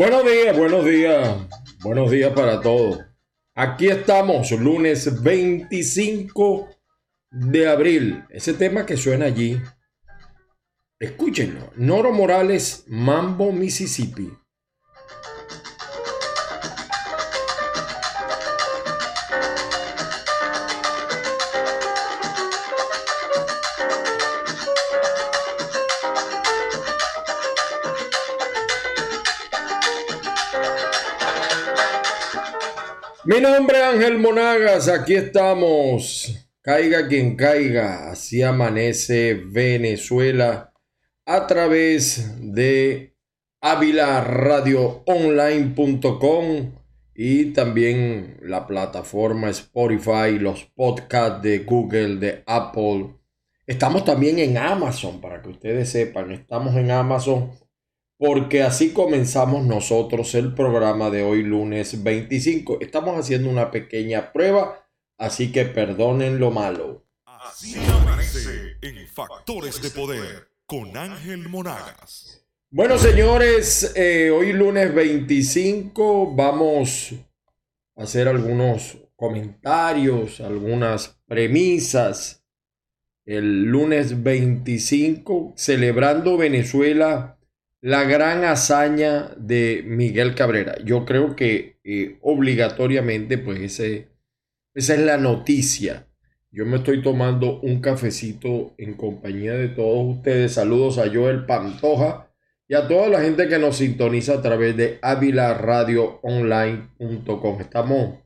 Buenos días, buenos días, buenos días para todos. Aquí estamos, lunes 25 de abril. Ese tema que suena allí, escúchenlo. Noro Morales, Mambo, Mississippi. Mi nombre es Ángel Monagas, aquí estamos. Caiga quien caiga, así amanece Venezuela a través de avilaradioonline.com y también la plataforma Spotify, los podcasts de Google, de Apple. Estamos también en Amazon, para que ustedes sepan, estamos en Amazon porque así comenzamos nosotros el programa de hoy lunes 25. Estamos haciendo una pequeña prueba, así que perdonen lo malo. Así amanece en Factores de Poder con Ángel Monagas. Bueno, señores, eh, hoy lunes 25 vamos a hacer algunos comentarios, algunas premisas. El lunes 25, celebrando Venezuela la gran hazaña de Miguel Cabrera. Yo creo que eh, obligatoriamente, pues esa es la noticia. Yo me estoy tomando un cafecito en compañía de todos ustedes. Saludos a Joel Pantoja y a toda la gente que nos sintoniza a través de avilaradioonline.com. Estamos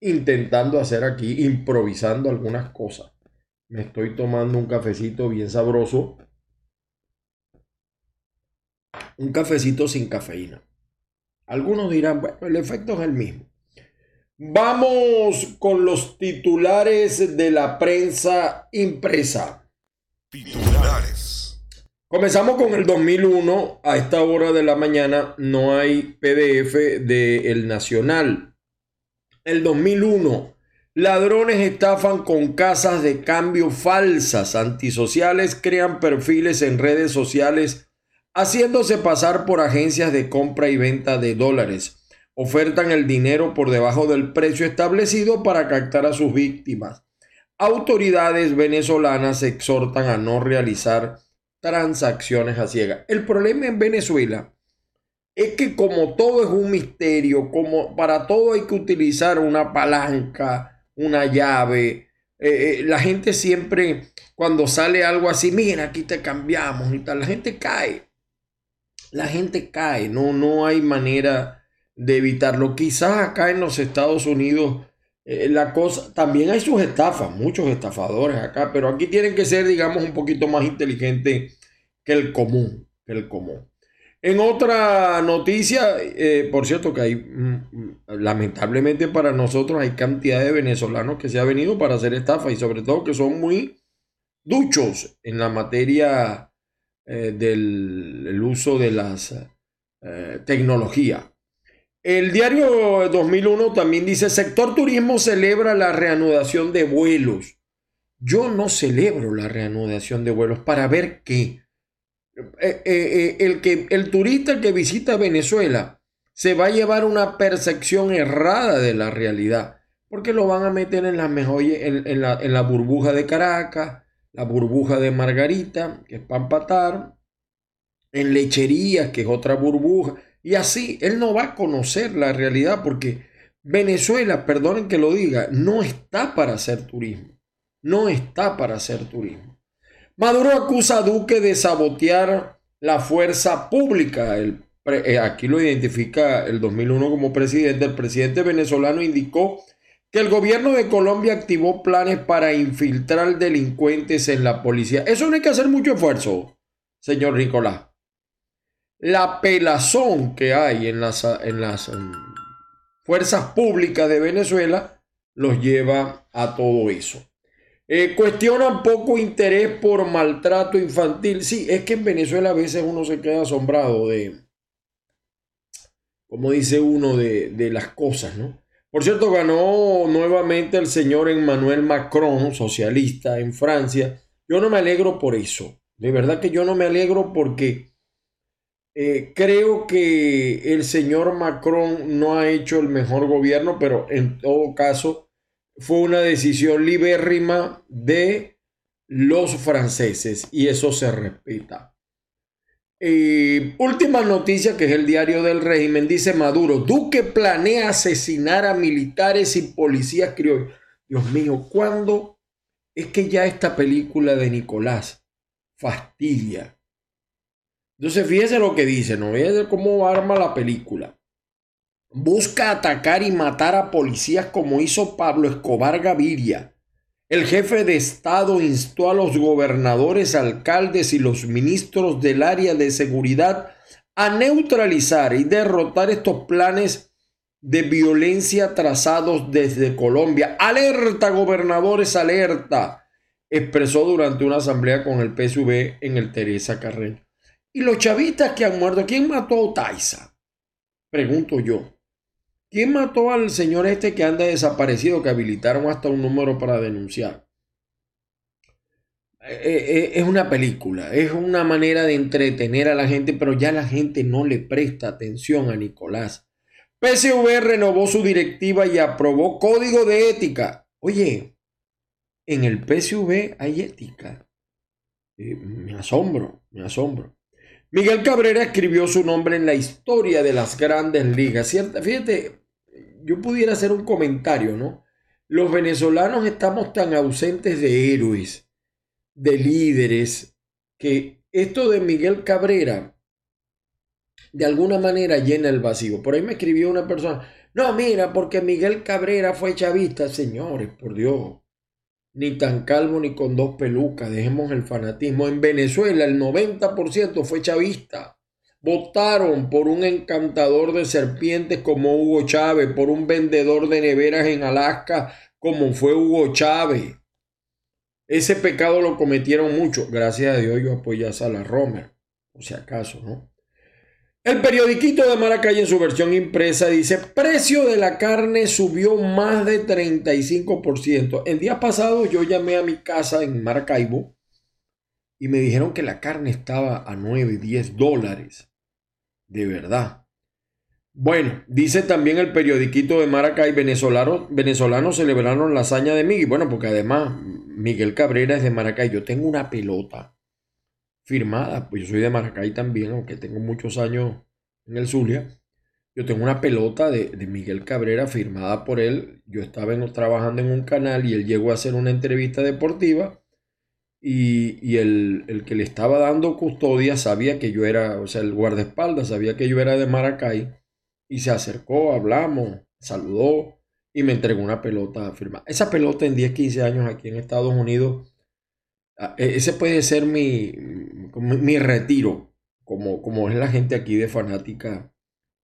intentando hacer aquí, improvisando algunas cosas. Me estoy tomando un cafecito bien sabroso un cafecito sin cafeína. Algunos dirán, bueno, el efecto es el mismo. Vamos con los titulares de la prensa impresa. Titulares. Comenzamos con el 2001. A esta hora de la mañana no hay PDF de El Nacional. El 2001. Ladrones estafan con casas de cambio falsas. Antisociales crean perfiles en redes sociales haciéndose pasar por agencias de compra y venta de dólares. Ofertan el dinero por debajo del precio establecido para captar a sus víctimas. Autoridades venezolanas exhortan a no realizar transacciones a ciegas. El problema en Venezuela es que como todo es un misterio, como para todo hay que utilizar una palanca, una llave, eh, eh, la gente siempre cuando sale algo así, mira, aquí te cambiamos y tal, la gente cae la gente cae, no, no hay manera de evitarlo. Quizás acá en los Estados Unidos eh, la cosa, también hay sus estafas, muchos estafadores acá, pero aquí tienen que ser, digamos, un poquito más inteligentes que el común, que el común. En otra noticia, eh, por cierto que hay, mm, lamentablemente para nosotros hay cantidad de venezolanos que se ha venido para hacer estafa y sobre todo que son muy duchos en la materia eh, del uso de las eh, tecnologías. El diario 2001 también dice, sector turismo celebra la reanudación de vuelos. Yo no celebro la reanudación de vuelos para ver qué. Eh, el, que, el turista que visita Venezuela se va a llevar una percepción errada de la realidad, porque lo van a meter en la, mejor, en, la, en la burbuja de Caracas, la burbuja de Margarita, que es para empatar, en lecherías, que es otra burbuja, y así, él no va a conocer la realidad porque Venezuela, perdonen que lo diga, no está para hacer turismo, no está para hacer turismo. Maduro acusa a Duque de sabotear la fuerza pública. El, eh, aquí lo identifica el 2001 como presidente. El presidente venezolano indicó que el gobierno de Colombia activó planes para infiltrar delincuentes en la policía. Eso no hay que hacer mucho esfuerzo, señor Nicolás. La pelazón que hay en las, en las em, fuerzas públicas de Venezuela los lleva a todo eso. Eh, cuestionan poco interés por maltrato infantil. Sí, es que en Venezuela a veces uno se queda asombrado de, como dice uno, de, de las cosas, ¿no? Por cierto, ganó nuevamente el señor Emmanuel Macron, socialista, en Francia. Yo no me alegro por eso. De verdad que yo no me alegro porque Eh, creo que el señor Macron no ha hecho el mejor gobierno, pero en todo caso fue una decisión libérrima de los franceses y eso se respeta. Última noticia que es el diario del régimen, dice Maduro, Duque planea asesinar a militares y policías criollos. Dios mío, ¿cuándo es que ya esta película de Nicolás fastidia? Entonces fíjese lo que dice, ¿no? Fíjese cómo arma la película. Busca atacar y matar a policías como hizo Pablo Escobar Gaviria el jefe de Estado instó a los gobernadores, alcaldes y los ministros del área de seguridad a neutralizar y derrotar estos planes de violencia trazados desde Colombia. Alerta, gobernadores, alerta, expresó durante una asamblea con el PSV en el Teresa Carrera. ¿Y los chavistas que han muerto? ¿Quién mató a Otaiza? Pregunto yo. ¿Quién mató al señor este que anda desaparecido, que habilitaron hasta un número para denunciar? Eh, eh, eh, es una película, es una manera de entretener a la gente, pero ya la gente no le presta atención a Nicolás. PSV renovó su directiva y aprobó código de ética. Oye, en el PSV hay ética. me asombro, me asombro. Miguel Cabrera escribió su nombre en la historia de las grandes ligas. Fíjate, yo pudiera hacer un comentario, ¿no? Los venezolanos estamos tan ausentes de héroes, de líderes, que esto de Miguel Cabrera de alguna manera llena el vacío. Por ahí me escribió una persona, no, mira, porque Miguel Cabrera fue chavista, señores, por Dios ni tan calvo ni con dos pelucas. Dejemos el fanatismo. En Venezuela el 90% fue chavista. Votaron por un encantador de serpientes como Hugo Chávez, por un vendedor de neveras en Alaska como fue Hugo Chávez. Ese pecado lo cometieron muchos. Gracias a Dios yo apoyé a Sala Romer, por si acaso, ¿no? El periodiquito de Maracay en su versión impresa dice, precio de la carne subió más de 35%. El día pasado yo llamé a mi casa en Maracaibo y me dijeron que la carne estaba a 9, 10 dólares. De verdad. Bueno, dice también el periodiquito de Maracay, venezolanos, venezolanos celebraron la hazaña de Miguel. Bueno, porque además Miguel Cabrera es de Maracay. Yo tengo una pelota firmada, pues yo soy de Maracay también, aunque tengo muchos años en el Zulia. Yo tengo una pelota de, Miguel Cabrera firmada por él. Yo estaba trabajando en un canal y él llegó a hacer una entrevista deportiva y, el, el, que le estaba dando custodia sabía que yo era, o sea, el guardaespaldas sabía que yo era de Maracay y se acercó, hablamos, saludó y me entregó una pelota firmada. Esa pelota en 10, 15 años aquí en Estados Unidos ese puede ser mi, mi retiro, como, como es la gente aquí de fanática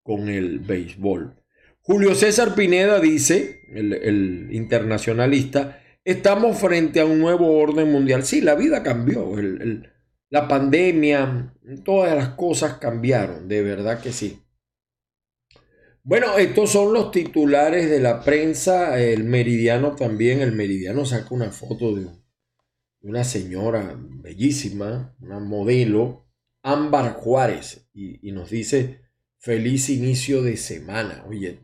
con el béisbol. Julio César Pineda dice, el, internacionalista, estamos frente a un nuevo orden mundial. Sí, la vida cambió, la pandemia, todas las cosas cambiaron, de verdad que sí. Bueno, estos son los titulares de la prensa, el meridiano también, el meridiano saca una foto de un una señora bellísima, una modelo, Ámbar Juárez, y, nos dice, feliz inicio de semana. Oye,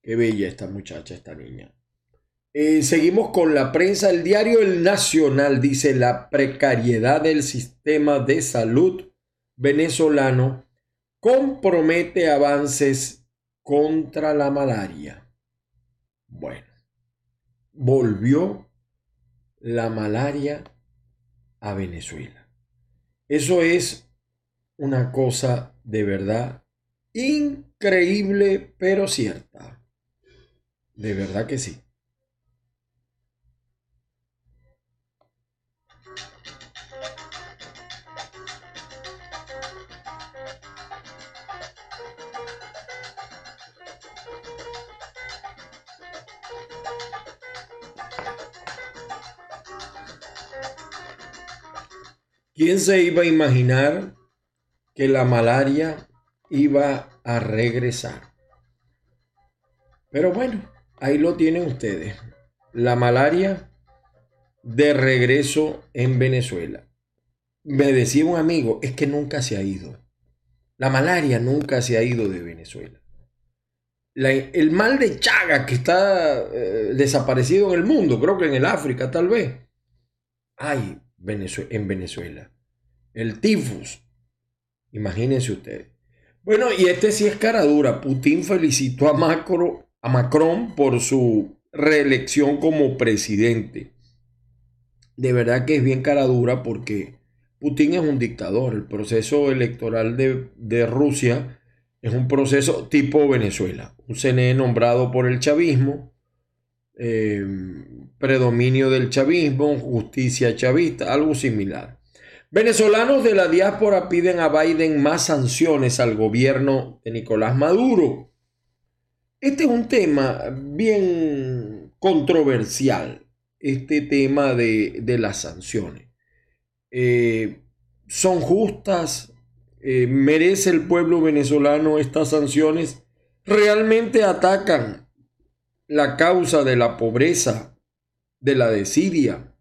qué bella esta muchacha, esta niña. Eh, seguimos con la prensa. El diario El Nacional dice la precariedad del sistema de salud venezolano compromete avances contra la malaria. Bueno, volvió la malaria a Venezuela. Eso es una cosa de verdad increíble, pero cierta. De verdad que sí. ¿Quién se iba a imaginar que la malaria iba a regresar? Pero bueno, ahí lo tienen ustedes. La malaria de regreso en Venezuela. Me decía un amigo, es que nunca se ha ido. La malaria nunca se ha ido de Venezuela. el mal de Chaga que está eh, desaparecido en el mundo, creo que en el África tal vez, hay en Venezuela. El tifus, imagínense ustedes. Bueno, y este sí es cara dura. Putin felicitó a, Macron, a Macron por su reelección como presidente. De verdad que es bien cara dura porque Putin es un dictador. El proceso electoral de, Rusia es un proceso tipo Venezuela. Un CNE nombrado por el chavismo, eh, predominio del chavismo, justicia chavista, algo similar. Venezolanos de la diáspora piden a Biden más sanciones al gobierno de Nicolás Maduro. Este es un tema bien controversial, este tema de, las sanciones. Eh, ¿Son justas? Eh, ¿Merece el pueblo venezolano estas sanciones? ¿Realmente atacan la causa de la pobreza, de la desidia?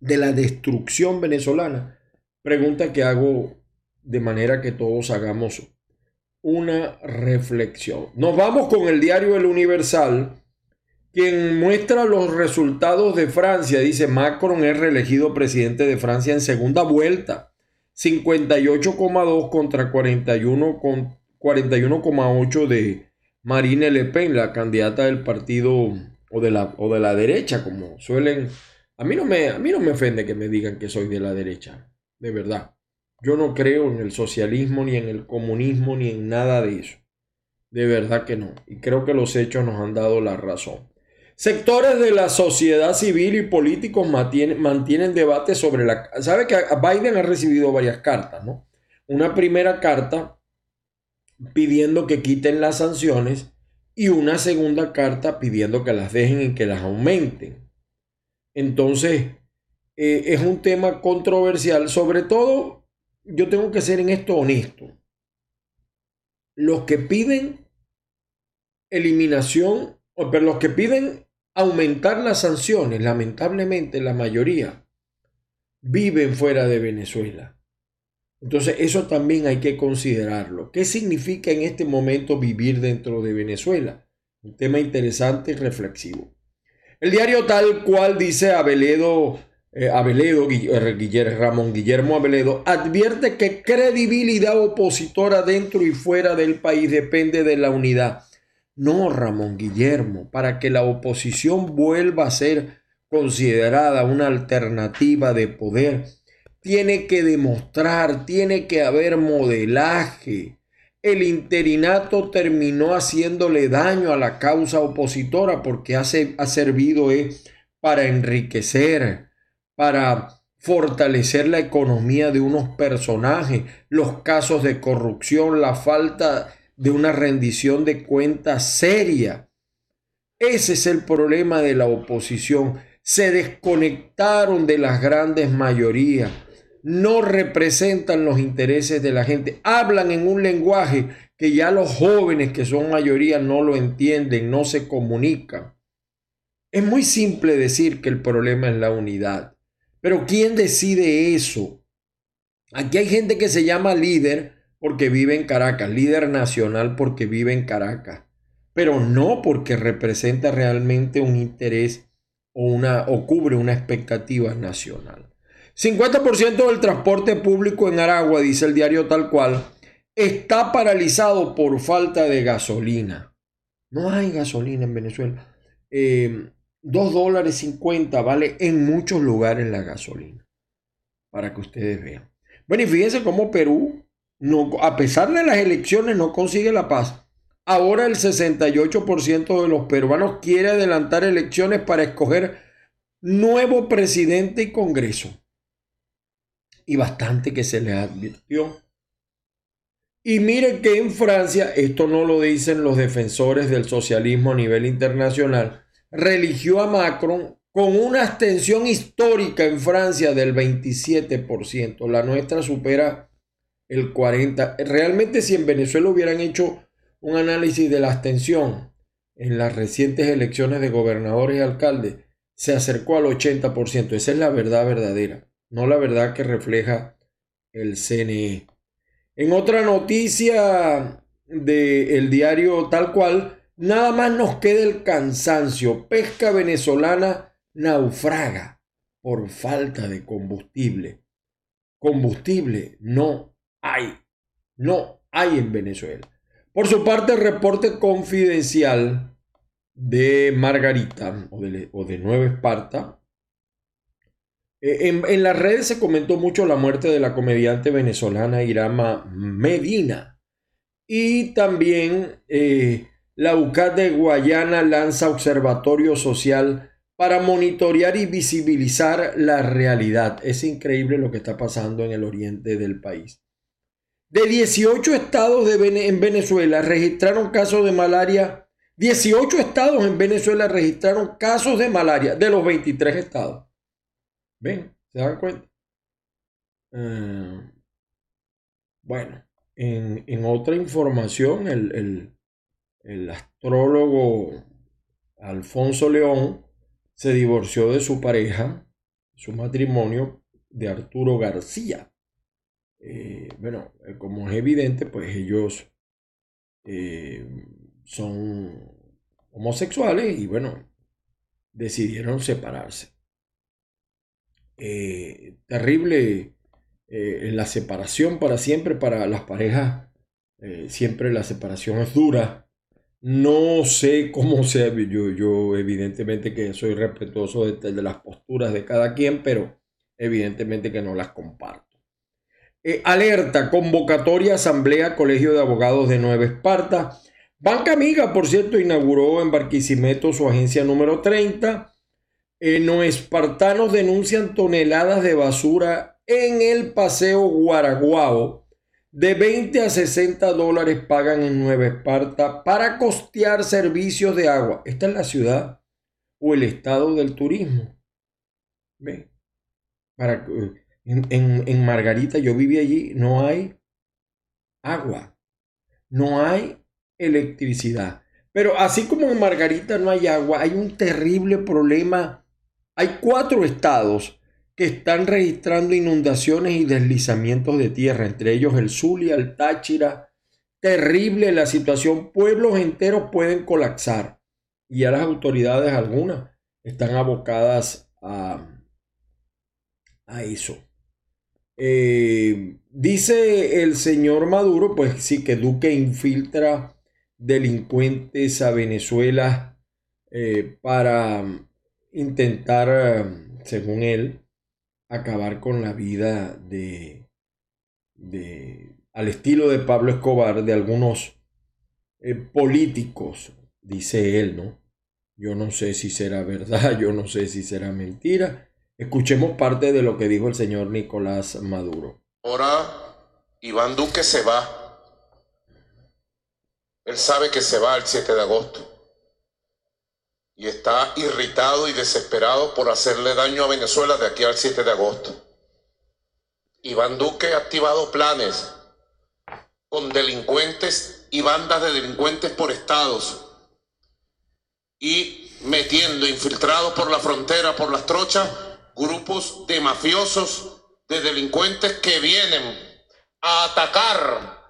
de la destrucción venezolana? Pregunta que hago de manera que todos hagamos una reflexión. Nos vamos con el diario El Universal, quien muestra los resultados de Francia. Dice, Macron es reelegido presidente de Francia en segunda vuelta. 58,2 contra 41,8 41, de Marine Le Pen, la candidata del partido o de la, o de la derecha, como suelen a mí, no me, a mí no me ofende que me digan que soy de la derecha, de verdad. Yo no creo en el socialismo, ni en el comunismo, ni en nada de eso. De verdad que no. Y creo que los hechos nos han dado la razón. Sectores de la sociedad civil y políticos mantienen, mantienen debate sobre la... Sabe que Biden ha recibido varias cartas, ¿no? Una primera carta pidiendo que quiten las sanciones y una segunda carta pidiendo que las dejen y que las aumenten. Entonces, eh, es un tema controversial. Sobre todo, yo tengo que ser en esto honesto. Los que piden eliminación, pero los que piden aumentar las sanciones, lamentablemente la mayoría, viven fuera de Venezuela. Entonces, eso también hay que considerarlo. ¿Qué significa en este momento vivir dentro de Venezuela? Un tema interesante y reflexivo. El diario tal cual dice Abeledo, eh, eh, Ramón Guillermo Abeledo, advierte que credibilidad opositora dentro y fuera del país depende de la unidad. No, Ramón Guillermo, para que la oposición vuelva a ser considerada una alternativa de poder, tiene que demostrar, tiene que haber modelaje, el interinato terminó haciéndole daño a la causa opositora porque ha, ha servido eh, para enriquecer, para fortalecer la economía de unos personajes, los casos de corrupción, la falta de una rendición de cuentas seria. Ese es el problema de la oposición. Se desconectaron de las grandes mayorías no representan los intereses de la gente. Hablan en un lenguaje que ya los jóvenes, que son mayoría, no lo entienden, no se comunican. Es muy simple decir que el problema es la unidad. Pero ¿quién decide eso? Aquí hay gente que se llama líder porque vive en Caracas, líder nacional porque vive en Caracas, pero no porque representa realmente un interés o, una, o cubre una expectativa nacional. 50% del transporte público en Aragua, dice el diario tal cual, está paralizado por falta de gasolina. No hay gasolina en Venezuela. Eh, 2 dólares 50 vale en muchos lugares la gasolina. Para que ustedes vean. Bueno, y fíjense cómo Perú, a pesar de las elecciones, no consigue la paz. Ahora el 68% de los peruanos quiere adelantar elecciones para escoger nuevo presidente y Congreso y bastante que se les advirtió. Y mire que en Francia, esto no lo dicen los defensores del socialismo a nivel internacional, religió a Macron con una abstención histórica en Francia del 27%. La nuestra supera el 40%. Realmente si en Venezuela hubieran hecho un análisis de la abstención en las recientes elecciones de gobernadores y alcaldes, se acercó al 80%. Esa es la verdad verdadera no la verdad que refleja el CNE. En otra noticia del diario tal cual, nada más nos queda el cansancio. Pesca venezolana naufraga por falta de combustible. Combustible no hay. No hay en Venezuela. Por su parte, el reporte confidencial de Margarita o de, o de Nueva Esparta. Eh, en, las redes se comentó mucho la muerte de la comediante venezolana Irama Medina. Y también eh, la UCAT de Guayana lanza observatorio social para monitorear y visibilizar la realidad. Es increíble lo que está pasando en el oriente del país. De 18 estados de en Venezuela registraron casos de malaria. 18 estados en Venezuela registraron casos de malaria de los 23 estados. ¿Ven? ¿Se dan cuenta? Eh, bueno, en, otra información, el, el astrólogo Alfonso León se divorció de su pareja, su matrimonio, de Arturo García. Eh, bueno, eh, como es evidente, pues ellos son homosexuales y bueno, decidieron separarse. Terrible la separación para siempre, para las parejas, siempre la separación es dura. No sé cómo sea, yo, yo evidentemente que soy respetuoso de las posturas de cada quien, pero evidentemente que no las comparto. Eh, alerta, convocatoria, asamblea, colegio de abogados de Nueva Esparta. Banca Amiga, por cierto, inauguró en Barquisimeto su agencia número 30. Eh, no espartanos denuncian toneladas de basura en el paseo Guaraguao. De 20 a 60 dólares pagan en Nueva Esparta para costear servicios de agua. Esta es la ciudad o el estado del turismo. ¿Ve? Para, en, Margarita, yo viví allí, no hay agua, no hay electricidad. Pero así como en Margarita no hay agua, hay un terrible problema. Hay cuatro estados que están registrando inundaciones y deslizamientos de tierra, entre ellos el Zulia, el Táchira. Terrible la situación, pueblos enteros pueden colapsar y ya las autoridades algunas están abocadas a, a eso. Eh, dice el señor Maduro, pues sí, que Duque infiltra delincuentes a Venezuela eh, para intentar, según él, acabar con la vida de, de al estilo de Pablo Escobar, de algunos eh, políticos, dice él, ¿no? Yo no sé si será verdad, yo no sé si será mentira, Escuchemos parte de lo que dijo el señor Nicolás Maduro. Ahora Iván Duque se va. Él sabe que se va el 7 de agosto. Y está irritado y desesperado por hacerle daño a Venezuela de aquí al 7 de agosto. Iván Duque ha activado planes con delincuentes y bandas de delincuentes por estados y metiendo infiltrados por la frontera, por las trochas, grupos de mafiosos, de delincuentes que vienen a atacar,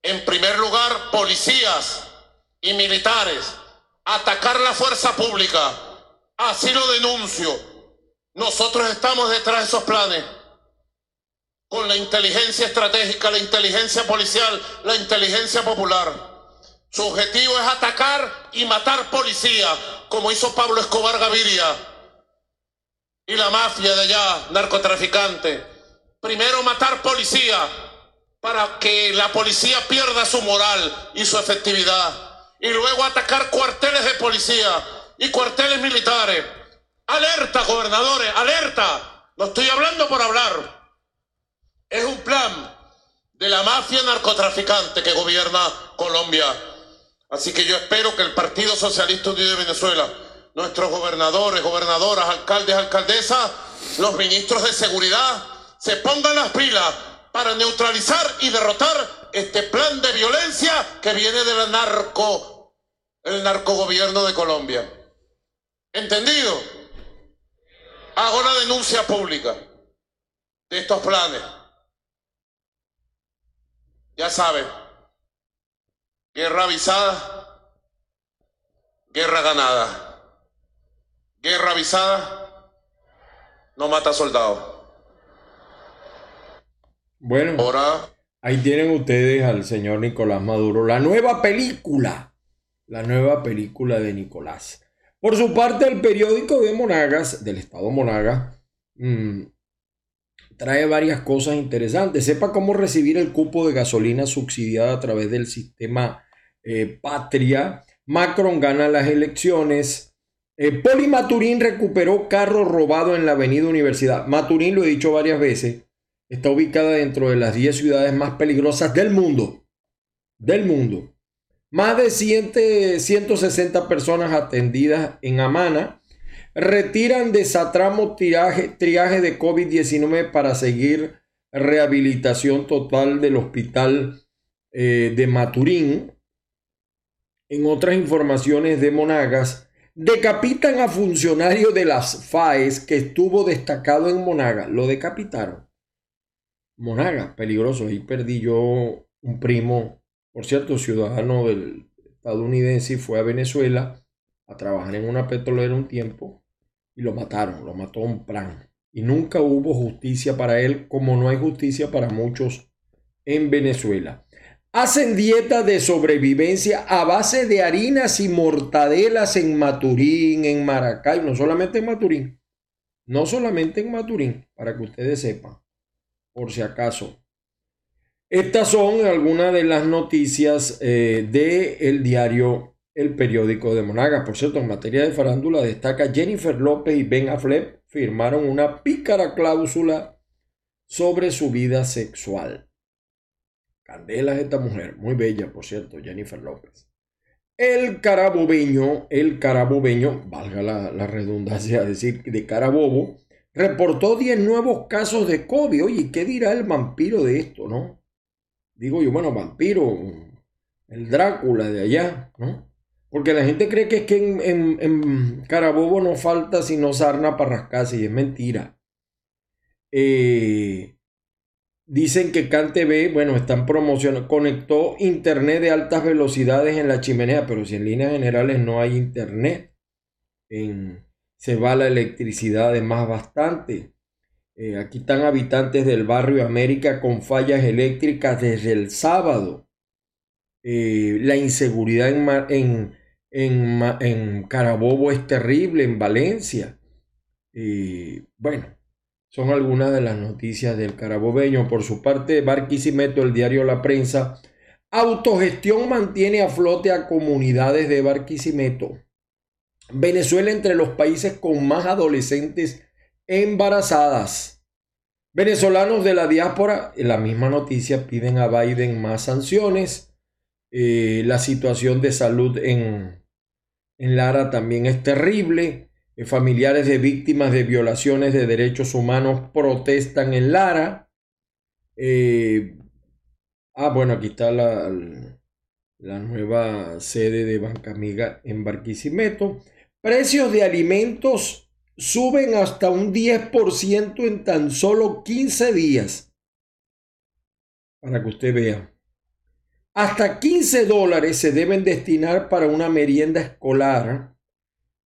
en primer lugar, policías y militares, atacar la fuerza pública. Así lo denuncio. Nosotros estamos detrás de esos planes con la inteligencia estratégica, la inteligencia policial, la inteligencia popular. Su objetivo es atacar y matar policía, como hizo Pablo Escobar Gaviria y la mafia de allá, narcotraficante. Primero matar policía para que la policía pierda su moral y su efectividad. Y luego atacar cuarteles de policía y cuarteles militares. Alerta, gobernadores, alerta. No estoy hablando por hablar. Es un plan de la mafia narcotraficante que gobierna Colombia. Así que yo espero que el Partido Socialista Unido de Venezuela nuestros gobernadores, gobernadoras, alcaldes, alcaldesas, los ministros de seguridad, se pongan las pilas para neutralizar y derrotar este plan de violencia que viene del narco, el narcogobierno de Colombia. ¿Entendido? Hago la denuncia pública de estos planes. Ya sabe, guerra avisada, guerra ganada. Guerra avisada no mata soldados. Bueno, Ahora, ahí tienen ustedes al señor Nicolás Maduro, la nueva película, la nueva película de Nicolás. Por su parte, el periódico de Monagas, del estado Monagas, mm, trae varias cosas interesantes. Sepa cómo recibir el cupo de gasolina subsidiada a través del sistema eh, Patria. Macron gana las elecciones. Eh, Poli Maturín recuperó carro robado en la avenida Universidad. Maturín, lo he dicho varias veces, está ubicada dentro de las 10 ciudades más peligrosas del mundo. Del mundo. Más de 100 160 personas atendidas en Amana retiran de Satramo triaje, triaje de COVID-19 para seguir rehabilitación total del hospital eh, de Maturín. En otras informaciones de Monagas, decapitan a funcionario de las FAES que estuvo destacado en Monagas. Lo decapitaron. Monagas, peligroso. Ahí perdí yo un primo, por cierto, ciudadano del estadounidense y fue a Venezuela a trabajar en una petrolera un tiempo y lo mataron, lo mató un plan. Y nunca hubo justicia para él, como no hay justicia para muchos en Venezuela. Hacen dieta de sobrevivencia a base de harinas y mortadelas en Maturín, en Maracay, no solamente en Maturín, no solamente en Maturín, para que ustedes sepan, por si acaso. Estas son algunas de las noticias eh, del diario El Periódico de Monagas. Por cierto, en materia de farándula destaca Jennifer López y Ben Affleck firmaron una pícara cláusula sobre su vida sexual. Candela es esta mujer, muy bella, por cierto, Jennifer López. El carabobeño, el carabobeño, valga la, la redundancia decir de carabobo, reportó 10 nuevos casos de COVID. Oye, ¿qué dirá el vampiro de esto, no? Digo yo, bueno, vampiro, el Drácula de allá, ¿no? Porque la gente cree que es que en, Carabobo no falta sino sarna para rascarse y es mentira. Eh, dicen que CanTV, bueno, están promocionando, conectó internet de altas velocidades en la chimenea, pero si en líneas generales no hay internet, en, se va la electricidad además bastante. Eh, aquí están habitantes del barrio América con fallas eléctricas desde el sábado. Eh, la inseguridad en, en, en, en, Carabobo es terrible, en Valencia. Eh, bueno, son algunas de las noticias del carabobeño. Por su parte, Barquisimeto, el diario La Prensa, autogestión mantiene a flote a comunidades de Barquisimeto. Venezuela entre los países con más adolescentes embarazadas. Venezolanos de la diáspora, en la misma noticia, piden a Biden más sanciones. Eh, la situación de salud en, en Lara también es terrible. Eh, familiares de víctimas de violaciones de derechos humanos protestan en Lara. Eh, ah, bueno, aquí está la, la nueva sede de Banca Amiga en Barquisimeto. Precios de alimentos suben hasta un 10% en tan solo 15 días. Para que usted vea. Hasta 15 dólares se deben destinar para una merienda escolar.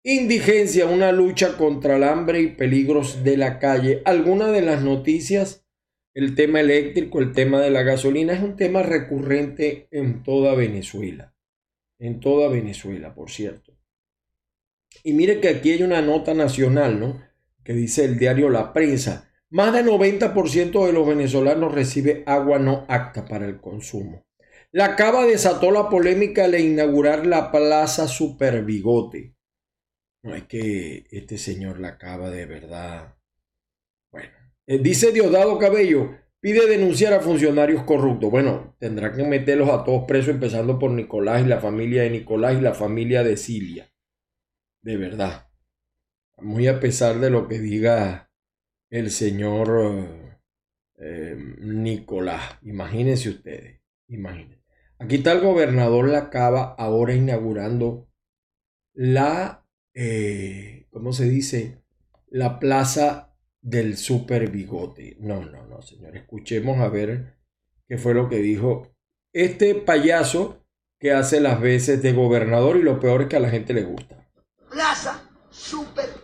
Indigencia, una lucha contra el hambre y peligros de la calle. Algunas de las noticias, el tema eléctrico, el tema de la gasolina, es un tema recurrente en toda Venezuela. En toda Venezuela, por cierto. Y mire que aquí hay una nota nacional, ¿no? Que dice el diario La Prensa. Más del 90% de los venezolanos recibe agua no apta para el consumo. La Cava desató la polémica al inaugurar la Plaza Super Bigote. No es que este señor la Cava de verdad. Bueno, eh, dice Diosdado Cabello, pide denunciar a funcionarios corruptos. Bueno, tendrá que meterlos a todos presos, empezando por Nicolás y la familia de Nicolás y la familia de Cilia de verdad. Muy a pesar de lo que diga el señor eh, Nicolás. Imagínense ustedes, imagínense. Aquí está el gobernador Lacaba ahora inaugurando la, eh, ¿cómo se dice? La plaza del super bigote. No, no, no, señor. Escuchemos a ver qué fue lo que dijo este payaso que hace las veces de gobernador y lo peor es que a la gente le gusta. Plaza Super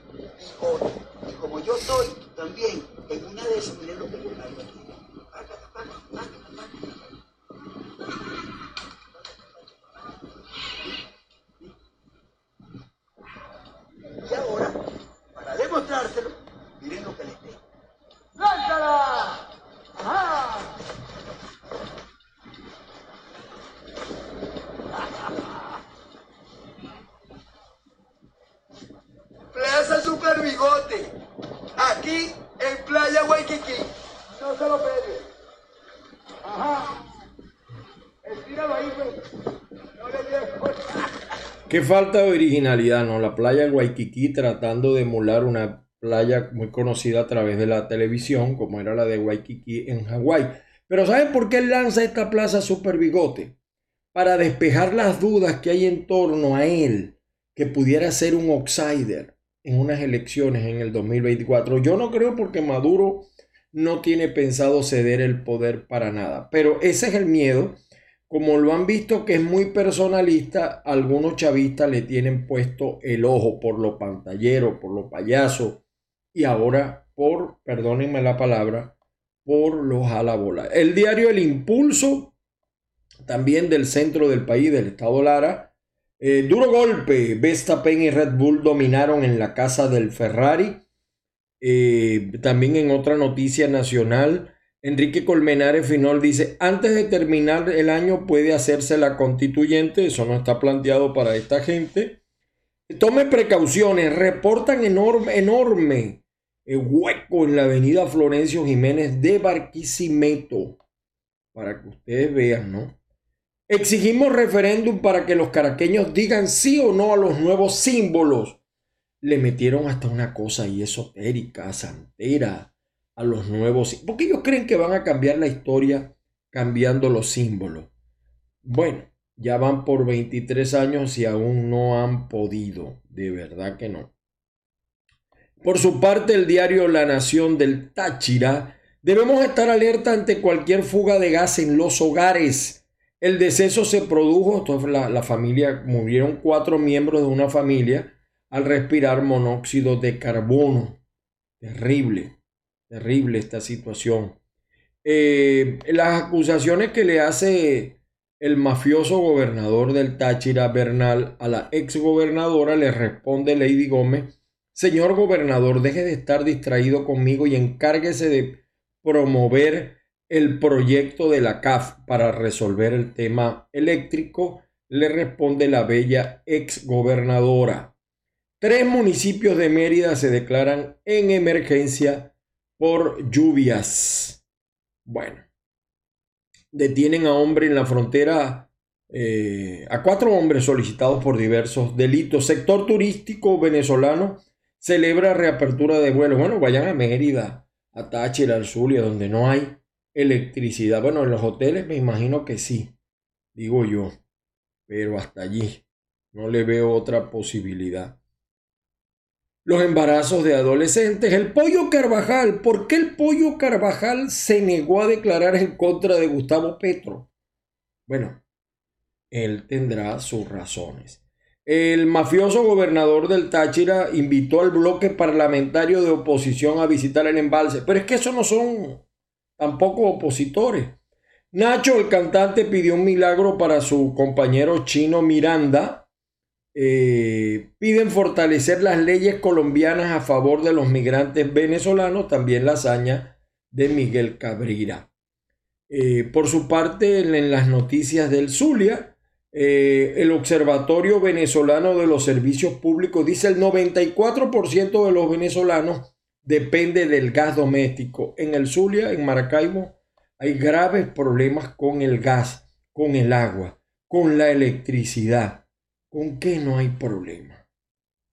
Bigote. Aquí en Playa Waikiki. No se lo pegue. Ajá. Estíralo ahí, pues. No le lleves. Qué falta de originalidad, ¿no? La playa Waikiki tratando de emular una playa muy conocida a través de la televisión, como era la de Waikiki en Hawái. Pero ¿saben por qué lanza esta plaza Super Bigote? Para despejar las dudas que hay en torno a él, que pudiera ser un outsider en unas elecciones en el 2024. Yo no creo porque Maduro no tiene pensado ceder el poder para nada, pero ese es el miedo. Como lo han visto que es muy personalista, algunos chavistas le tienen puesto el ojo por lo pantallero, por lo payaso y ahora por, perdónenme la palabra, por los jalabola. El diario El Impulso, también del centro del país, del estado Lara, eh, duro golpe, Verstappen y Red Bull dominaron en la casa del Ferrari. Eh, también en otra noticia nacional, Enrique Colmenares Finol dice, antes de terminar el año puede hacerse la constituyente, eso no está planteado para esta gente. Tome precauciones, reportan enorme, enorme eh, hueco en la avenida Florencio Jiménez de Barquisimeto, para que ustedes vean, ¿no? Exigimos referéndum para que los caraqueños digan sí o no a los nuevos símbolos. Le metieron hasta una cosa ahí esotérica, santera, a los nuevos. Porque ellos creen que van a cambiar la historia cambiando los símbolos. Bueno, ya van por 23 años y aún no han podido. De verdad que no. Por su parte, el diario La Nación del Táchira. Debemos estar alerta ante cualquier fuga de gas en los hogares. El deceso se produjo, la, la familia, murieron cuatro miembros de una familia al respirar monóxido de carbono. Terrible, terrible esta situación. Eh, las acusaciones que le hace el mafioso gobernador del Táchira, Bernal, a la ex gobernadora, le responde Lady Gómez, señor gobernador, deje de estar distraído conmigo y encárguese de promover el proyecto de la CAF para resolver el tema eléctrico, le responde la bella ex gobernadora. Tres municipios de Mérida se declaran en emergencia por lluvias. Bueno, detienen a hombre en la frontera, eh, a cuatro hombres solicitados por diversos delitos. Sector turístico venezolano celebra reapertura de vuelos. Bueno, vayan a Mérida, a Táchira, al Zulia, donde no hay electricidad. Bueno, en los hoteles me imagino que sí, digo yo, pero hasta allí no le veo otra posibilidad. Los embarazos de adolescentes, el pollo Carvajal, ¿por qué el pollo Carvajal se negó a declarar en contra de Gustavo Petro? Bueno, él tendrá sus razones. El mafioso gobernador del Táchira invitó al bloque parlamentario de oposición a visitar el embalse, pero es que eso no son tampoco opositores. Nacho, el cantante, pidió un milagro para su compañero chino Miranda. Eh, piden fortalecer las leyes colombianas a favor de los migrantes venezolanos, también la hazaña de Miguel Cabrera. Eh, por su parte, en, las noticias del Zulia, eh, el Observatorio Venezolano de los Servicios Públicos dice el 94% de los venezolanos depende del gas doméstico. En el Zulia, en Maracaibo, hay graves problemas con el gas, con el agua, con la electricidad. ¿Con qué no hay problema?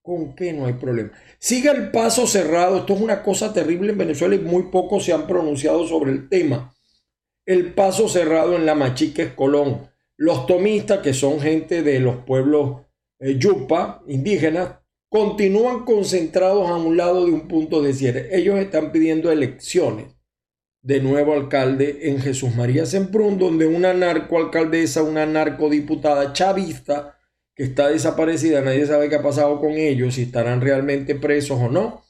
¿Con qué no hay problema? Sigue el paso cerrado. Esto es una cosa terrible en Venezuela y muy pocos se han pronunciado sobre el tema. El paso cerrado en la Machica Colón. Los tomistas, que son gente de los pueblos eh, yupa, indígenas, continúan concentrados a un lado de un punto de cierre. Ellos están pidiendo elecciones de nuevo alcalde en Jesús María Semprún, donde una narcoalcaldesa, una narcodiputada chavista que está desaparecida, nadie sabe qué ha pasado con ellos, si estarán realmente presos o no.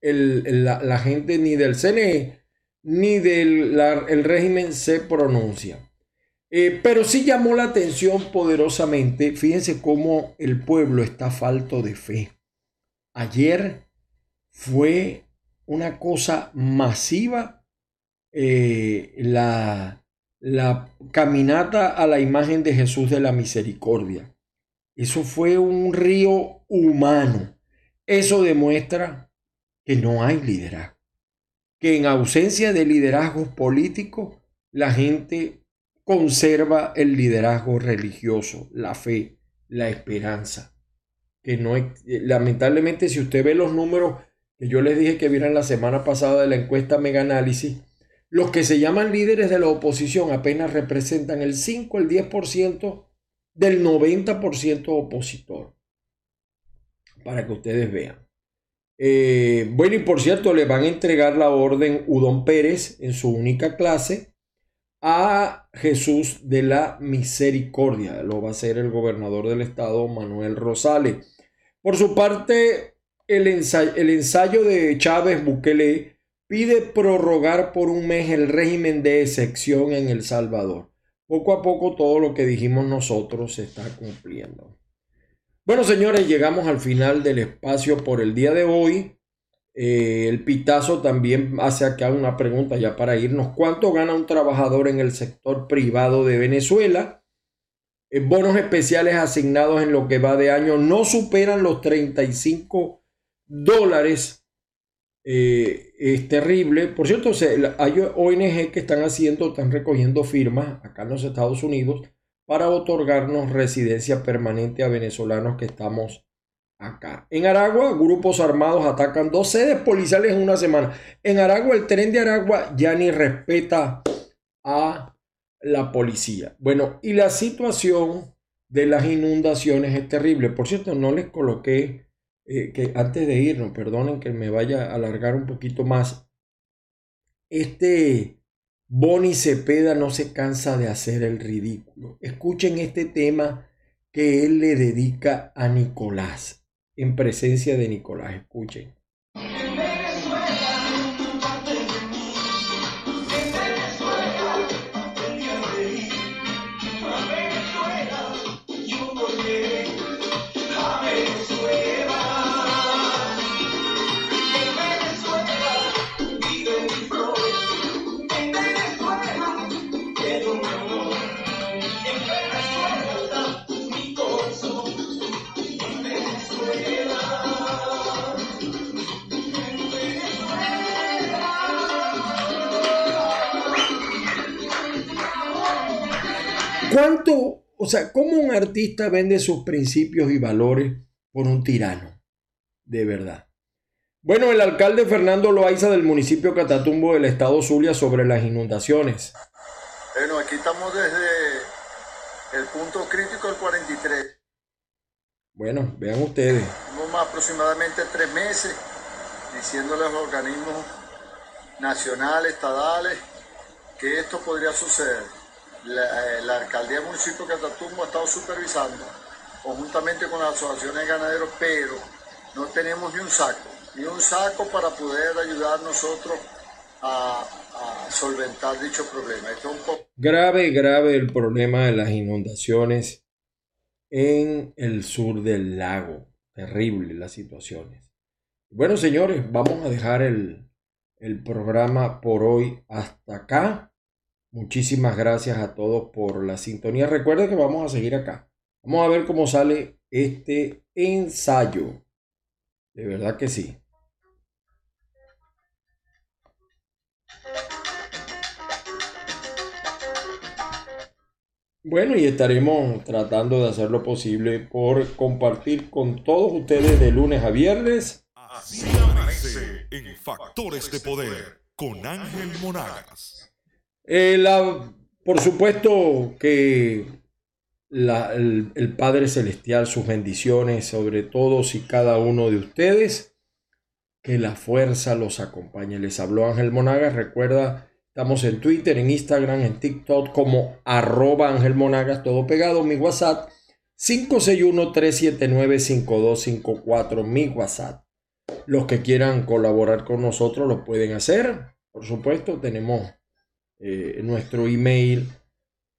la, gente ni del CNE ni del el régimen se pronuncia. Eh, pero sí llamó la atención poderosamente, fíjense cómo el pueblo está falto de fe. Ayer fue una cosa masiva eh, la, la caminata a la imagen de Jesús de la Misericordia. Eso fue un río humano. Eso demuestra que no hay liderazgo. Que en ausencia de liderazgos políticos, la gente conserva el liderazgo religioso, la fe, la esperanza. Que no lamentablemente, si usted ve los números que yo les dije que vieran la semana pasada de la encuesta Mega Análisis, los que se llaman líderes de la oposición apenas representan el 5, el 10% del 90% opositor. Para que ustedes vean. Eh, bueno, y por cierto, le van a entregar la orden Udón Pérez en su única clase a Jesús de la Misericordia. Lo va a hacer el gobernador del estado, Manuel Rosales. Por su parte, el ensayo, el ensayo de Chávez Bukele pide prorrogar por un mes el régimen de excepción en El Salvador. Poco a poco todo lo que dijimos nosotros se está cumpliendo. Bueno, señores, llegamos al final del espacio por el día de hoy. Eh, el Pitazo también hace acá una pregunta ya para irnos. ¿Cuánto gana un trabajador en el sector privado de Venezuela? Eh, bonos especiales asignados en lo que va de año no superan los 35 dólares eh, es terrible. Por cierto, hay ONG que están haciendo, están recogiendo firmas acá en los Estados Unidos para otorgarnos residencia permanente a venezolanos que estamos acá. En Aragua, grupos armados atacan dos sedes policiales en una semana. En Aragua, el tren de Aragua ya ni respeta a la policía. Bueno, y la situación de las inundaciones es terrible. Por cierto, no les coloqué eh, que antes de irnos, perdonen que me vaya a alargar un poquito más, este Boni Cepeda no se cansa de hacer el ridículo. Escuchen este tema que él le dedica a Nicolás, en presencia de Nicolás. Escuchen. ¿Cuánto, o sea, cómo un artista vende sus principios y valores por un tirano? De verdad. Bueno, el alcalde Fernando Loaiza del municipio Catatumbo del estado Zulia sobre las inundaciones. Bueno, aquí estamos desde el punto crítico del 43. Bueno, vean ustedes. Tenemos aproximadamente tres meses diciéndole a los organismos nacionales, estadales, que esto podría suceder la, la alcaldía del municipio de Catatumbo ha estado supervisando conjuntamente con las asociaciones de ganaderos, pero no tenemos ni un saco, ni un saco para poder ayudar nosotros a, solventar dicho problema. Es un. Grave, grave el problema de las inundaciones en el sur del lago. Terrible las situaciones. Bueno, señores, vamos a dejar el, el programa por hoy hasta acá. Muchísimas gracias a todos por la sintonía. Recuerden que vamos a seguir acá. Vamos a ver cómo sale este ensayo. De verdad que sí. Bueno, y estaremos tratando de hacer lo posible por compartir con todos ustedes de lunes a viernes. Así en Factores de Poder con Ángel Monagas. Eh, por supuesto que el, Padre Celestial, sus bendiciones sobre todos y cada uno de ustedes, que la fuerza los acompañe. Les habló Ángel Monagas, recuerda, Estamos en Twitter, en Instagram, en TikTok como arroba Ángel Monagas, todo pegado. Mi WhatsApp 561-379-5254, mi WhatsApp. Los que quieran colaborar con nosotros lo pueden hacer. Por supuesto, tenemos eh, nuestro email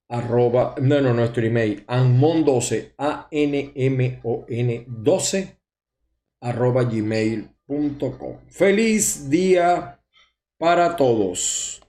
arroba, no, no, nuestro email, anmon12, A-N-M-O-N 12, arroba gmail.com. Feliz día para todos.